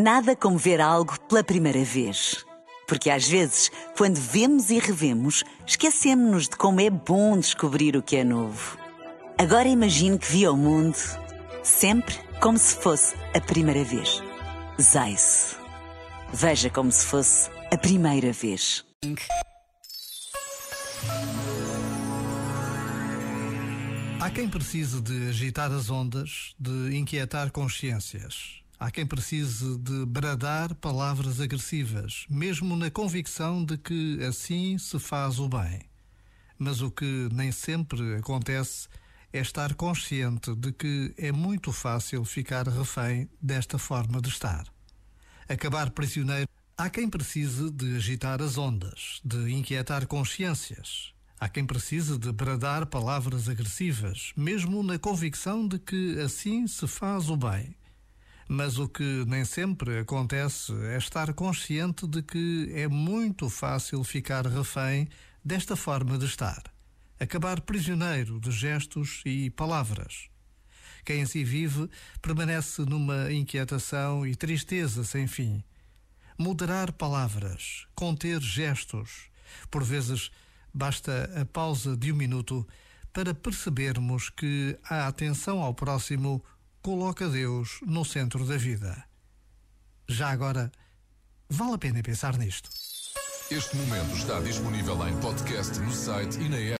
Nada como ver algo pela primeira vez. Porque às vezes, quando vemos e revemos, esquecemos-nos de como é bom descobrir o que é novo. Agora imagine que viu o mundo sempre como se fosse a primeira vez. Zais. Veja como se fosse a primeira vez. Há quem precise de agitar as ondas, de inquietar consciências. Há quem precise de bradar palavras agressivas, mesmo na convicção de que assim se faz o bem. Mas o que nem sempre acontece é estar consciente de que é muito fácil ficar refém desta forma de estar. Acabar prisioneiro. Há quem precise de agitar as ondas, de inquietar consciências. Há quem precise de bradar palavras agressivas, mesmo na convicção de que assim se faz o bem. Mas o que nem sempre acontece é estar consciente de que é muito fácil ficar refém desta forma de estar, acabar prisioneiro de gestos e palavras. Quem assim vive permanece numa inquietação e tristeza sem fim. Moderar palavras, conter gestos, por vezes basta a pausa de um minuto para percebermos que a atenção ao próximo coloca Deus no centro da vida. Já agora, vale a pena pensar nisto. Este momento está disponível em podcast no site e na.